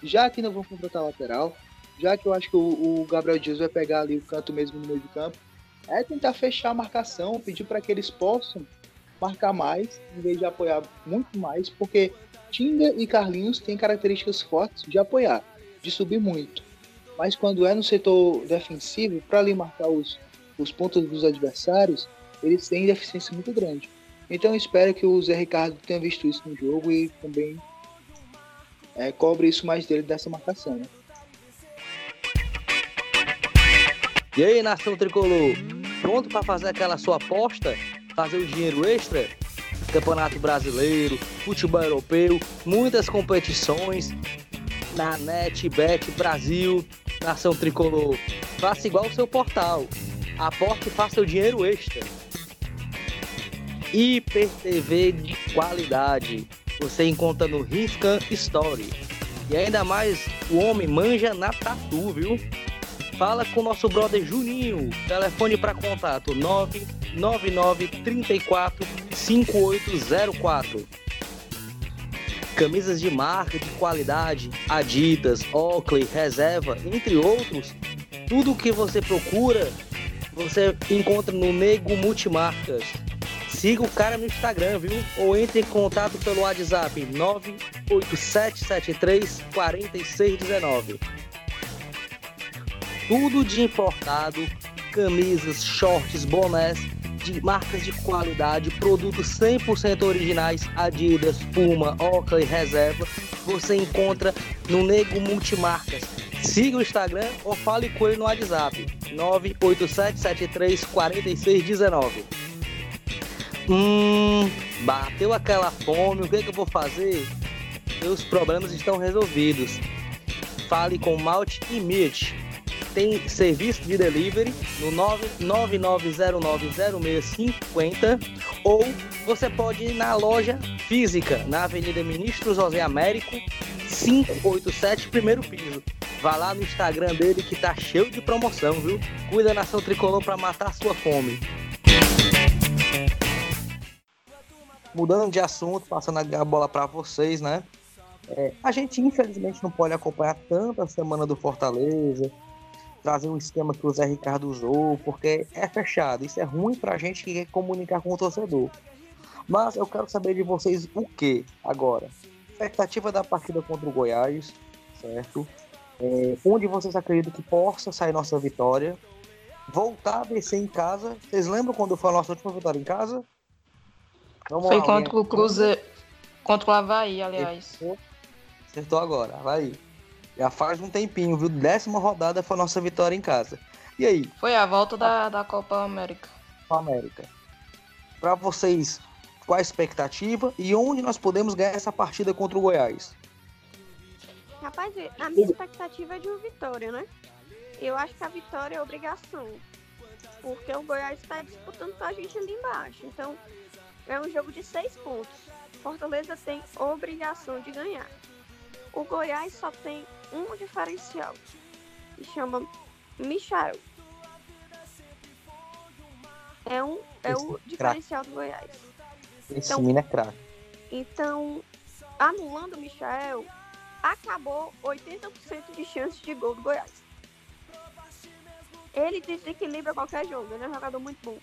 [SPEAKER 2] Já que não vão contratar lateral, já que eu acho que o, o Gabriel Dias vai pegar ali o canto mesmo no meio de campo, é tentar fechar a marcação, pedir para que eles possam marcar mais, em vez de apoiar muito mais, porque Tinga e Carlinhos têm características fortes de apoiar, de subir muito. Mas quando é no setor defensivo, para ali marcar os, os pontos dos adversários, eles têm deficiência muito grande. Então espero que o Zé Ricardo tenha visto isso no jogo e também é, cobre isso mais dele dessa marcação. Né?
[SPEAKER 1] E aí, nação tricolor, pronto para fazer aquela sua aposta, fazer o dinheiro extra? Campeonato Brasileiro, futebol europeu, muitas competições na NetBet Brasil, Nação Tricolor. Faça igual o seu portal. Aporte e faça o dinheiro extra. Hiper TV de qualidade. Você encontra no Riscan Story. E ainda mais, o homem manja na tatu, viu? Fala com nosso brother Juninho. Telefone para contato 999 34 5804. Camisas de marca de qualidade, Adidas, Oakley, Reserva, entre outros. Tudo o que você procura, você encontra no Nego Multimarcas. Siga o cara no Instagram, viu? Ou entre em contato pelo WhatsApp 98773 4619 tudo de importado, camisas, shorts, bonés de marcas de qualidade, produtos 100% originais, Adidas, Puma, Oakley, Reserva, você encontra no Nego Multimarcas. Siga o Instagram ou fale com ele no WhatsApp 987734619. Hum, bateu aquela fome, o que, é que eu vou fazer? Seus problemas estão resolvidos. Fale com Malte e Mitch tem serviço de delivery no 99090650 ou você pode ir na loja física na Avenida Ministro José Américo 587, primeiro piso. Vá lá no Instagram dele que tá cheio de promoção, viu? Cuida nação tricolor para matar sua fome. Mudando de assunto, passando a bola para vocês, né? É, a gente infelizmente não pode acompanhar tanto a semana do Fortaleza, trazer o esquema que o Zé Ricardo usou, porque é fechado. Isso é ruim para a gente que quer comunicar com o torcedor. Mas eu quero saber de vocês o que agora? Expectativa da partida contra o Goiás, certo? É, onde vocês acreditam que possa sair nossa vitória? Voltar a vencer em casa. Vocês lembram quando foi a nossa última vitória em casa?
[SPEAKER 4] Vamos foi lá, contra o Cruzeiro. Contra o Havaí, aliás.
[SPEAKER 1] Acertou agora, Havaí. Já faz um tempinho, viu? Décima rodada foi a nossa vitória em casa. E aí?
[SPEAKER 4] Foi a volta da, da Copa América.
[SPEAKER 1] Copa América. para vocês, qual a expectativa e onde nós podemos ganhar essa partida contra o Goiás?
[SPEAKER 3] Rapaz, a minha expectativa é de uma vitória, né? Eu acho que a vitória é obrigação. Porque o Goiás está disputando com a gente ali embaixo. Então, é um jogo de seis pontos. Fortaleza tem obrigação de ganhar. O Goiás só tem um diferencial. Que chama Michael. É, um, é o diferencial do Goiás.
[SPEAKER 1] Esse então, é craque.
[SPEAKER 3] Então, anulando o Michael, acabou 80% de chance de gol do Goiás. Ele desequilibra qualquer jogo, ele é um jogador muito bom.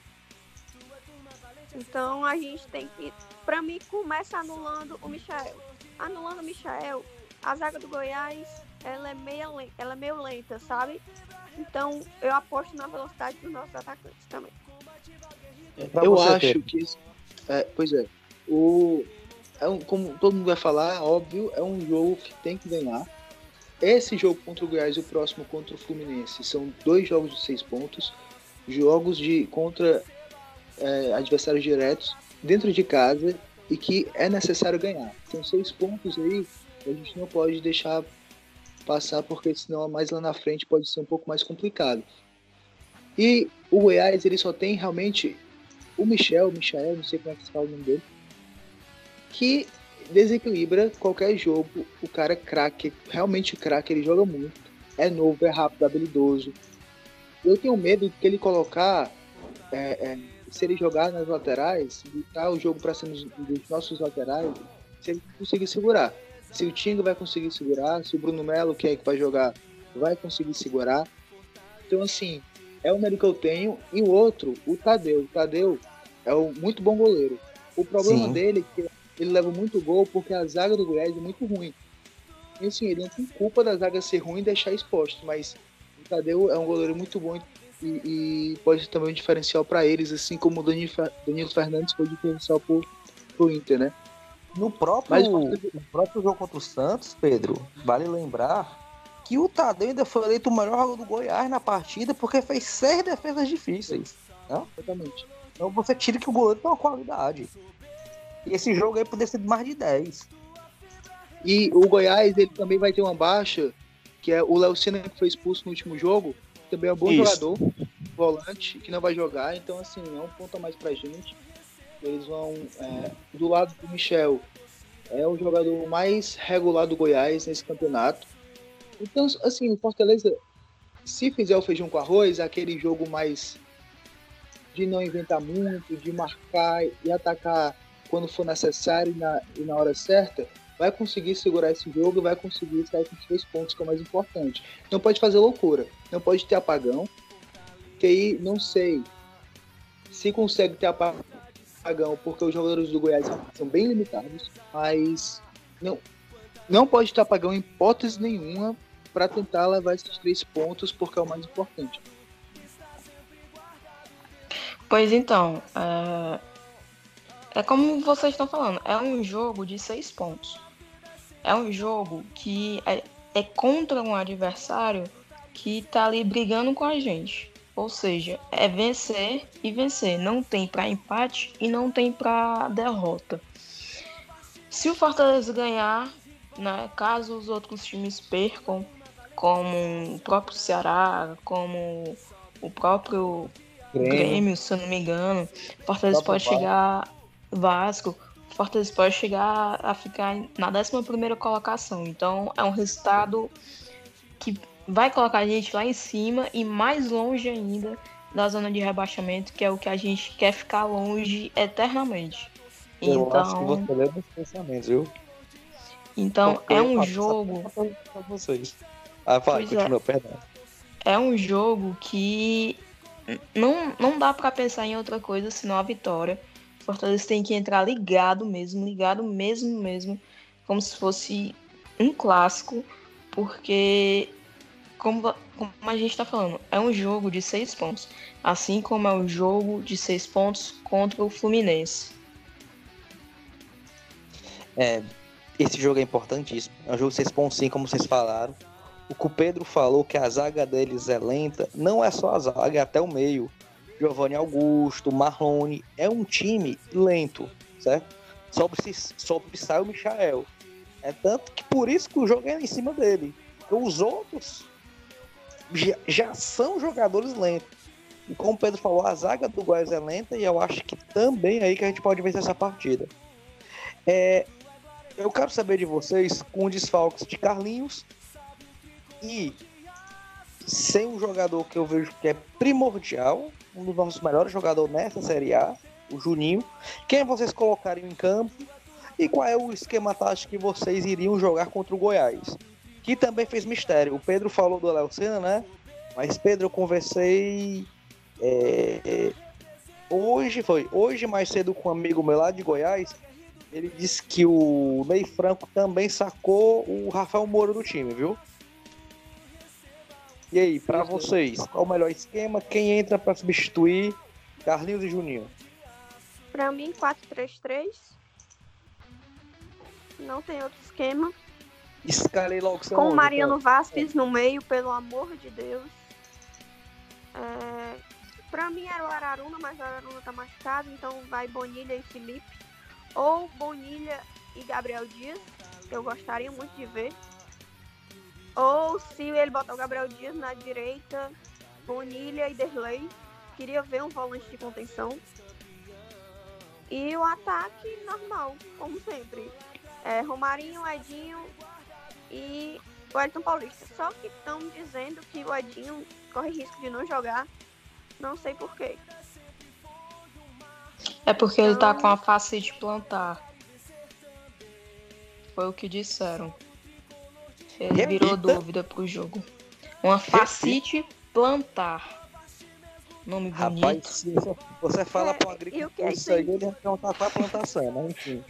[SPEAKER 3] Então a gente tem que. Pra mim, começa anulando o Michael. Anulando o Michael, a zaga do Goiás ela é, meia, ela é meio lenta, sabe? Então eu aposto na velocidade dos nossos atacantes também.
[SPEAKER 2] Eu acho que. É, pois é. O, é um, como todo mundo vai falar, óbvio, é um jogo que tem que ganhar. Esse jogo contra o Goiás e o próximo contra o Fluminense são dois jogos de seis pontos, jogos de contra é, adversários diretos dentro de casa e que é necessário ganhar. São seis pontos aí a gente não pode deixar passar porque senão mais lá na frente pode ser um pouco mais complicado. E o Goiás ele só tem realmente o Michel, o Michael, não sei como é que se fala o nome dele, que desequilibra qualquer jogo. O cara é craque, realmente craque, ele joga muito. É novo, é rápido, habilidoso. Eu tenho medo de que ele colocar, é, é, se ele jogar nas laterais, botar o jogo para cima dos nossos laterais, se ele conseguir segurar. Se o Tinga vai conseguir segurar, se o Bruno Melo, que é que vai jogar, vai conseguir segurar. Então, assim, é o medo que eu tenho. E o outro, o Tadeu. O Tadeu é um muito bom goleiro. O problema Sim. dele é que ele leva muito gol porque a zaga do Goiás é muito ruim. E assim, ele não tem culpa da zaga ser ruim e deixar exposto, mas o Tadeu é um goleiro muito bom e, e pode ser também um diferencial para eles, assim como o Danilo Fernandes foi diferencial pro, pro Inter, né?
[SPEAKER 1] No próprio, mas, no próprio jogo contra o Santos, Pedro, vale lembrar que o Tadeu ainda foi eleito o melhor jogador do Goiás na partida porque fez seis defesas difíceis. Né?
[SPEAKER 2] Exatamente.
[SPEAKER 1] Então você tira que o goleiro tem uma qualidade. E esse jogo aí poderia ser de mais de 10.
[SPEAKER 2] E o Goiás, ele também vai ter uma baixa, que é o Léo Senna que foi expulso no último jogo, também é um bom Isso. jogador, volante, que não vai jogar, então assim, é um ponto a mais pra gente. Eles vão é, do lado do Michel, é o jogador mais regular do Goiás nesse campeonato. Então, assim, o Fortaleza, se fizer o feijão com arroz, aquele jogo mais de não inventar muito, de marcar e atacar quando for necessário e na, e na hora certa, vai conseguir segurar esse jogo e vai conseguir sair com três pontos, que é o mais importante. Não pode fazer loucura, não pode ter apagão, que aí não sei se consegue ter apagão, porque os jogadores do Goiás são bem limitados, mas não, não pode ter apagão em hipótese nenhuma para tentar levar esses três pontos, porque é o mais importante.
[SPEAKER 4] Pois então, é, é como vocês estão falando, é um jogo de seis pontos. É um jogo que é, é contra um adversário que tá ali brigando com a gente. Ou seja, é vencer e vencer. Não tem para empate e não tem para derrota. Se o Fortaleza ganhar, né, caso os outros times percam, como o próprio Ceará, como o próprio Grêmio, Grêmio se eu não me engano, Fortaleza pode chegar Vasco, Fortaleza pode chegar a ficar na 11 colocação. Então é um resultado que vai colocar a gente lá em cima e mais longe ainda da zona de rebaixamento, que é o que a gente quer ficar longe eternamente.
[SPEAKER 1] Eu então, acho que você leva esse pensamento, viu?
[SPEAKER 4] Então Porque é um jogo.
[SPEAKER 1] Pra vocês. Ah, vai, é. continua, é. perdão.
[SPEAKER 4] É um jogo que não, não dá para pensar em outra coisa senão a vitória. Fortaleza tem que entrar ligado mesmo, ligado mesmo, mesmo, como se fosse um clássico, porque, como, como a gente está falando, é um jogo de seis pontos, assim como é um jogo de seis pontos contra o Fluminense.
[SPEAKER 1] É, esse jogo é importantíssimo. É um jogo de seis pontos, sim, como vocês falaram. O que o Pedro falou que a zaga deles é lenta, não é só a zaga, é até o meio. Giovanni Augusto, Marrone. É um time lento, certo? Sobre, sobre sai o Michael. É tanto que por isso que o jogo é em cima dele. Os outros já, já são jogadores lentos. E como o Pedro falou, a zaga do Goiás é lenta e eu acho que também é aí que a gente pode vencer essa partida. É, eu quero saber de vocês, com desfalques de Carlinhos e sem um jogador que eu vejo que é primordial, um dos nossos melhores jogadores nessa Série A, o Juninho, quem vocês colocariam em campo e qual é o esquema tático que vocês iriam jogar contra o Goiás? Que também fez mistério. O Pedro falou do Léo Senna, né? Mas, Pedro, eu conversei é, hoje, foi hoje mais cedo com um amigo meu lá de Goiás. Ele disse que o Ney Franco também sacou o Rafael Moura do time, viu? E aí, para vocês, qual o melhor esquema? Quem entra para substituir Carlinhos e Juninho?
[SPEAKER 3] Para mim, 4-3-3. Não tem outro esquema.
[SPEAKER 1] Escalei logo
[SPEAKER 3] Com o Mariano então. Vasquez no meio, pelo amor de Deus. É... Para mim era o Araruna, mas o Araruna tá machucado, então vai Bonilha e Felipe. Ou Bonilha e Gabriel Dias, que eu gostaria muito de ver. Ou se ele botar o Gabriel Dias na direita, Bonilha e Derley. Queria ver um volante de contenção. E o ataque normal, como sempre. É, Romarinho, Edinho e o Elton Paulista. Só que estão dizendo que o Edinho corre risco de não jogar. Não sei porquê.
[SPEAKER 4] É porque então... ele tá então com a face de plantar. Foi o que disseram. Ele Repita. virou dúvida pro jogo. Uma facite plantar. Nome bonito. Rapaz,
[SPEAKER 1] você fala é, para um agricultor isso aí, ele não tá com a plantação, né? Enfim.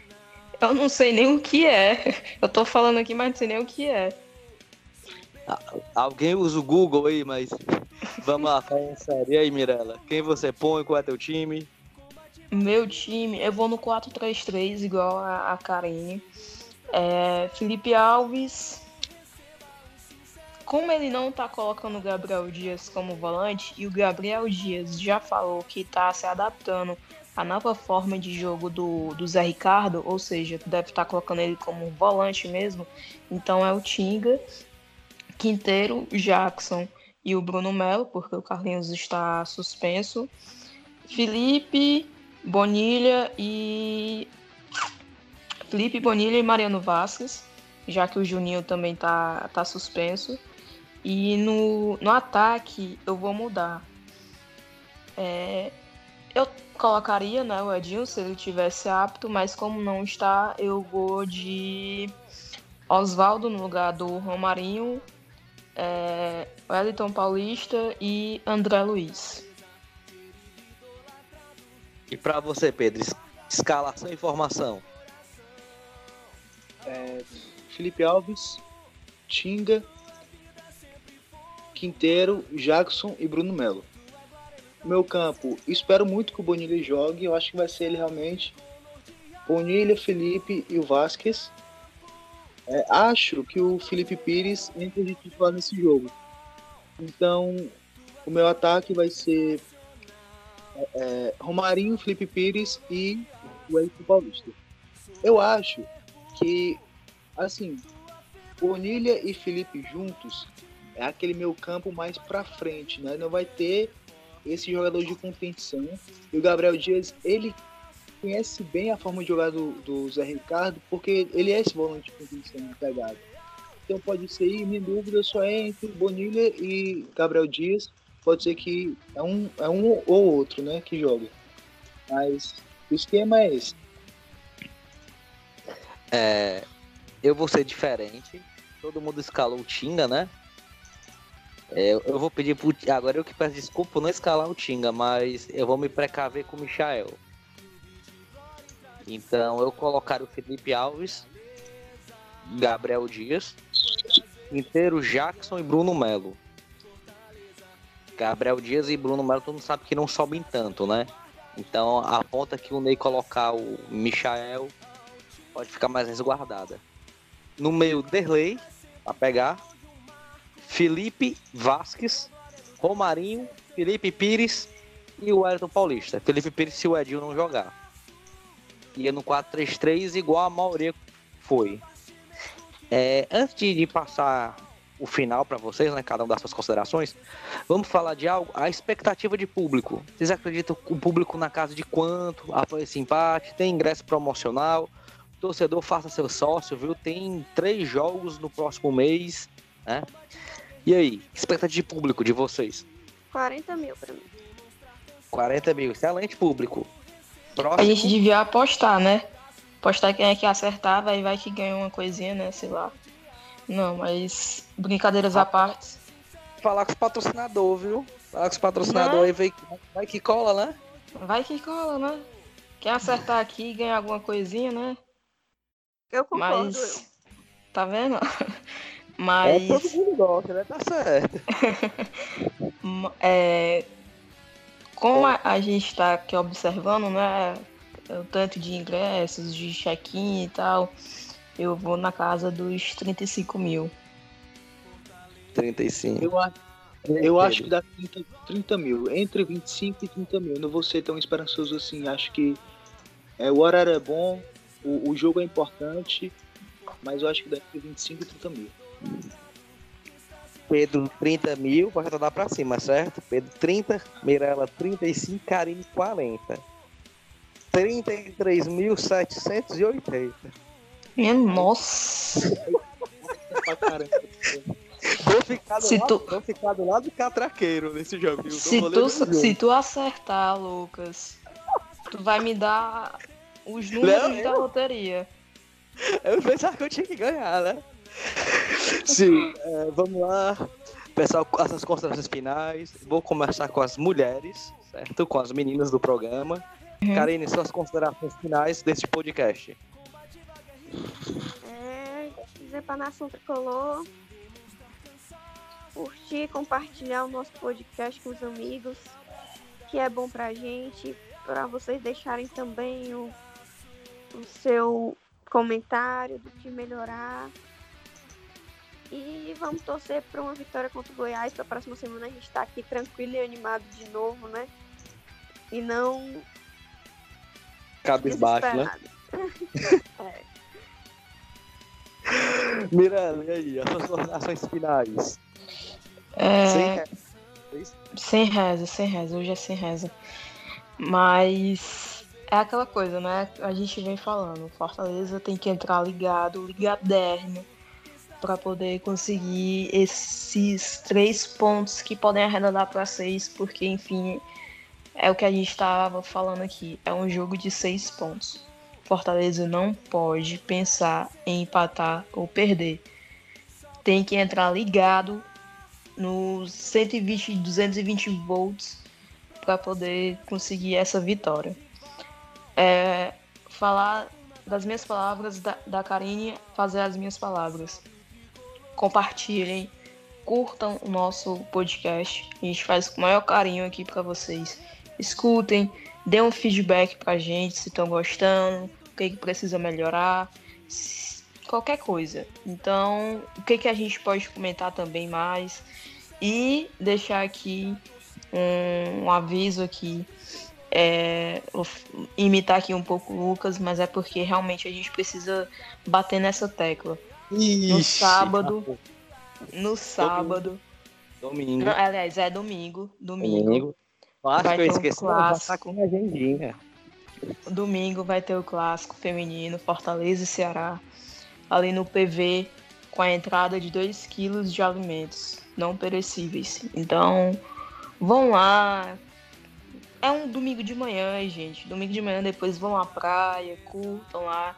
[SPEAKER 4] Eu não sei nem o que é. [LAUGHS] Eu tô falando aqui, mas não sei nem o que é.
[SPEAKER 1] Alguém usa o Google aí, mas vamos lá, sério. E aí, Mirella? Quem você põe? Qual é teu time?
[SPEAKER 4] Meu time, eu vou no 4-3-3, igual a, a Karine. É, Felipe Alves, como ele não tá colocando o Gabriel Dias como volante, e o Gabriel Dias já falou que tá se adaptando à nova forma de jogo do, do Zé Ricardo, ou seja, deve estar tá colocando ele como volante mesmo, então é o Tinga, Quinteiro, Jackson e o Bruno Melo, porque o Carlinhos está suspenso, Felipe, Bonilha e. Felipe Bonilha e Mariano Vasquez, já que o Juninho também tá, tá suspenso. E no, no ataque eu vou mudar. É, eu colocaria né, o Edinho se ele tivesse apto, mas como não está, eu vou de Oswaldo no lugar do Romarinho, é, Wellington Paulista e André Luiz.
[SPEAKER 1] E para você, Pedro, escalação e formação?
[SPEAKER 2] É, Felipe Alves, Tinga, Quinteiro, Jackson e Bruno Melo. Meu campo, espero muito que o Bonilha jogue, eu acho que vai ser ele realmente. Bonilha, Felipe e o Vasquez. É, acho que o Felipe Pires entra de titular nesse jogo. Então, o meu ataque vai ser é, é Romarinho, Felipe Pires e o Elton Paulista. Eu acho que, assim, Bonilha e Felipe juntos é aquele meu campo mais para frente, né? Não vai ter esse jogador de contenção. E o Gabriel Dias, ele conhece bem a forma de jogar do, do Zé Ricardo, porque ele é esse volante de contenção de pegada. Então pode ser, minha dúvida só é entre Bonilha e Gabriel Dias. Pode ser que é um, é um ou outro, né, que joga. Mas o esquema é esse.
[SPEAKER 1] É, eu vou ser diferente. Todo mundo escalou o Tinga, né? É, eu vou pedir pro. Agora eu que peço desculpa por não escalar o Tinga, mas eu vou me precaver com o Michael. Então eu colocar o Felipe Alves, Gabriel Dias, inteiro Jackson e Bruno Melo. Gabriel Dias e Bruno Melo, todo mundo sabe que não sobem tanto, né? Então a ponta que o Ney colocar o Michael pode ficar mais resguardada. No meio, Derley, para pegar. Felipe Vasques, Romarinho, Felipe Pires e o Wellington Paulista. Felipe Pires se o Edinho não jogar. Ia no 4-3-3 igual a maioria foi. É, antes de, passar o final para vocês, né, cada um das suas considerações, vamos falar de algo, a expectativa de público. Vocês acreditam o público na casa de quanto após esse empate? Tem ingresso promocional? Torcedor faça seu sócio, viu? Tem três jogos no próximo mês, né? E aí, expectativa de público de vocês?
[SPEAKER 3] 40 mil pra mim.
[SPEAKER 1] 40 mil, excelente público.
[SPEAKER 4] Próximo. A gente devia apostar, né? Apostar quem é que acertar, vai, vai que ganha uma coisinha, né? Sei lá. Não, mas brincadeiras à parte.
[SPEAKER 1] Falar com os patrocinadores, viu? Falar com os patrocinadores aí, vai, vai que cola, né?
[SPEAKER 4] Vai que cola, né? Quem acertar aqui e ganhar alguma coisinha, né?
[SPEAKER 3] Eu concordo.
[SPEAKER 4] Mas, tá vendo? [LAUGHS] Mas.
[SPEAKER 1] É, todo mundo gosta, né? Tá certo. [LAUGHS]
[SPEAKER 4] é, como a, a gente tá aqui observando, né? O tanto de ingressos, de check-in e tal, eu vou na casa dos 35 mil.
[SPEAKER 1] 35.
[SPEAKER 2] Eu, eu acho que dá 30, 30 mil. Entre 25 e 30 mil. Não vou ser tão esperançoso assim. Acho que é, o horário é bom, o, o jogo é importante, mas eu acho que dá entre 25 e 30 mil.
[SPEAKER 1] Pedro 30 mil, vai dar pra cima, certo? Pedro 30, Mirella 35, Karine 40. 33.780.
[SPEAKER 4] Minha nossa!
[SPEAKER 1] Vou ficar, do
[SPEAKER 4] se
[SPEAKER 1] lado,
[SPEAKER 4] tu...
[SPEAKER 1] vou ficar do lado do catraqueiro nesse jogo.
[SPEAKER 4] Se tu, se tu acertar, Lucas, tu vai me dar os números Não, da loteria.
[SPEAKER 1] Eu pensava que eu tinha que ganhar, né? [LAUGHS] Sim, é, vamos lá. Pessoal, essas considerações finais. Vou começar com as mulheres, certo? Com as meninas do programa. Uhum. Karine, suas considerações finais desse podcast.
[SPEAKER 3] É, dizer para nação tricolor, curtir, compartilhar o nosso podcast com os amigos, que é bom pra gente, para vocês deixarem também o, o seu comentário do que melhorar. Vamos torcer para uma vitória contra o Goiás. Para a próxima semana a gente está aqui tranquilo e animado de novo, né? E não.
[SPEAKER 1] Cabisbaixo, né? [LAUGHS] é. Miranda, e aí? As suas ações finais?
[SPEAKER 4] É... Sem reza. Sem reza, sem reza. Hoje é sem reza. Mas é aquela coisa, né? A gente vem falando. Fortaleza tem que entrar ligado, ligadérrimo para poder conseguir esses três pontos que podem arredondar para seis, porque enfim é o que a gente estava falando aqui. É um jogo de seis pontos. Fortaleza não pode pensar em empatar ou perder. Tem que entrar ligado nos 120, 220 volts para poder conseguir essa vitória. É, falar das minhas palavras da, da Karine, fazer as minhas palavras compartilhem, curtam o nosso podcast. A gente faz com o maior carinho aqui para vocês. Escutem, dêem um feedback pra gente se estão gostando, o que, que precisa melhorar, qualquer coisa. Então, o que, que a gente pode comentar também mais e deixar aqui um, um aviso aqui. É, imitar aqui um pouco o Lucas, mas é porque realmente a gente precisa bater nessa tecla
[SPEAKER 1] Ixi,
[SPEAKER 4] no sábado. No sábado.
[SPEAKER 1] Domingo.
[SPEAKER 4] Não, aliás, é domingo. Domingo.
[SPEAKER 1] domingo. Acho vai que eu esqueci, clássico. Com agendinha.
[SPEAKER 4] Domingo vai ter o clássico feminino, Fortaleza e Ceará. Ali no PV, com a entrada de 2 quilos de alimentos não perecíveis. Então, vão lá. É um domingo de manhã, gente. Domingo de manhã depois vão à praia, curtam lá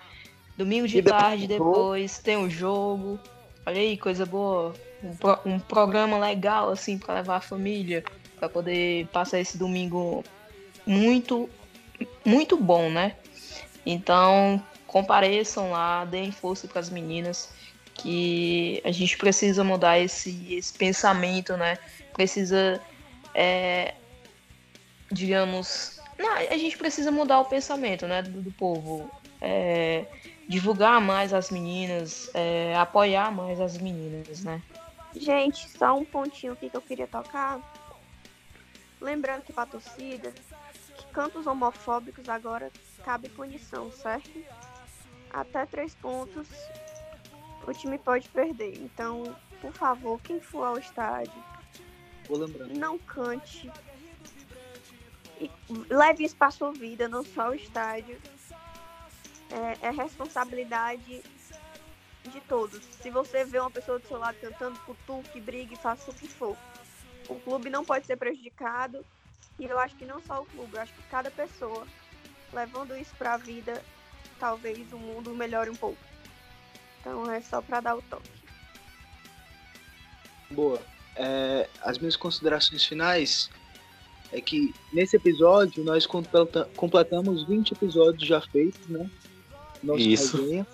[SPEAKER 4] Domingo de tarde depois tem o um jogo. Olha aí, coisa boa. Um, pro, um programa legal, assim, para levar a família. para poder passar esse domingo muito, muito bom, né? Então, compareçam lá, deem força para as meninas. Que a gente precisa mudar esse, esse pensamento, né? Precisa, é, digamos. Não, a gente precisa mudar o pensamento, né? Do, do povo. É, divulgar mais as meninas, é, apoiar mais as meninas, né?
[SPEAKER 3] Gente, só um pontinho aqui que eu queria tocar. Lembrando que para torcida, que cantos homofóbicos agora cabe punição, certo? Até três pontos o time pode perder. Então, por favor, quem for ao estádio, não cante. E leve isso para sua vida, não só o estádio. É, é responsabilidade de todos. Se você vê uma pessoa do seu lado cantando que brigue, faça o que for. O clube não pode ser prejudicado. E eu acho que não só o clube, eu acho que cada pessoa levando isso para a vida, talvez o mundo melhore um pouco. Então é só para dar o toque.
[SPEAKER 2] Boa. É, as minhas considerações finais é que nesse episódio nós completamos 20 episódios já feitos, né?
[SPEAKER 1] Nossa Isso. Resenha,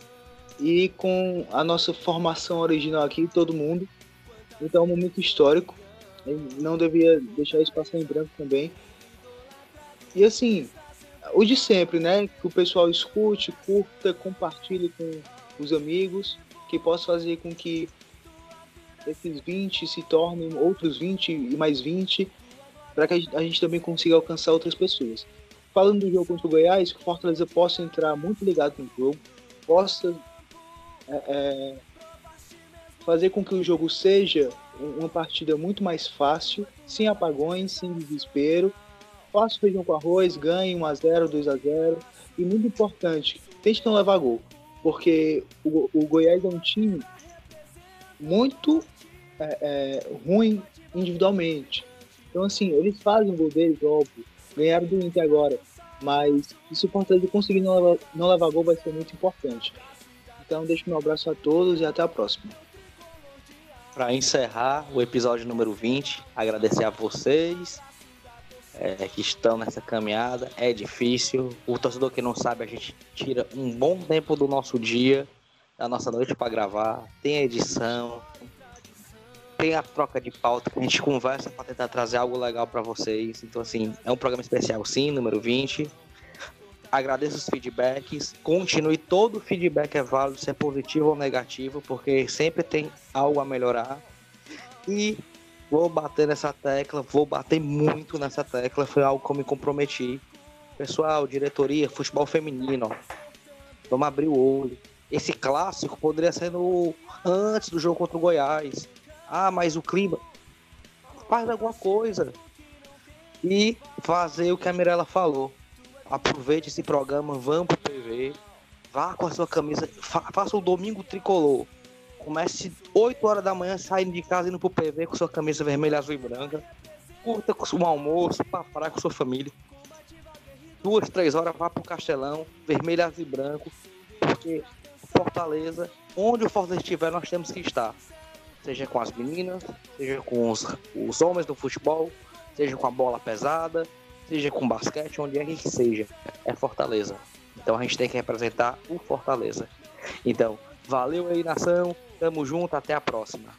[SPEAKER 2] e com a nossa formação original aqui, todo mundo. Então é um momento histórico. Não devia deixar isso passar em branco também. E assim, o de sempre, né? Que o pessoal escute, curta, compartilhe com os amigos, que possa fazer com que esses 20 se tornem outros 20 e mais 20, para que a gente também consiga alcançar outras pessoas. Falando do jogo contra o Goiás, que o Fortaleza possa entrar muito ligado no jogo, possa é, é, fazer com que o jogo seja uma partida muito mais fácil, sem apagões, sem desespero. Faça feijão com arroz, ganhe 1x0, 2x0. E muito importante, tente não levar gol porque o, o Goiás é um time muito é, é, ruim individualmente. Então, assim, eles fazem o gol deles, óbvio, ganharam do Inter agora, mas se o Fortaleza conseguir não levar, não levar gol, vai ser muito importante. Então, deixo meu abraço a todos e até a próxima.
[SPEAKER 1] Para encerrar o episódio número 20, agradecer a vocês é, que estão nessa caminhada. É difícil. O torcedor que não sabe, a gente tira um bom tempo do nosso dia, da nossa noite para gravar. Tem edição, tem a troca de pauta que a gente conversa para tentar trazer algo legal para vocês. Então, assim, é um programa especial, sim, número 20. Agradeço os feedbacks. Continue, todo feedback é válido, se é positivo ou negativo, porque sempre tem algo a melhorar. E Vou bater nessa tecla, vou bater muito nessa tecla. Foi algo que eu me comprometi. Pessoal, diretoria, futebol feminino, vamos abrir o olho. Esse clássico poderia ser no antes do jogo contra o Goiás. Ah, mas o clima. Faz alguma coisa. E fazer o que a Mirella falou. Aproveite esse programa, vamos pro PV. Vá com a sua camisa. Fa faça o domingo tricolor. Comece 8 horas da manhã saindo de casa indo pro PV com sua camisa vermelha, azul e branca. Curta um almoço, pra parar com sua família. Duas, três horas, vá pro Castelão, vermelho, azul e branco. Porque Fortaleza, onde o Fortaleza estiver, nós temos que estar. Seja com as meninas, seja com os, os homens do futebol, seja com a bola pesada, seja com basquete, onde é que seja. É Fortaleza. Então a gente tem que representar o Fortaleza. Então, valeu aí, nação. Tamo junto, até a próxima.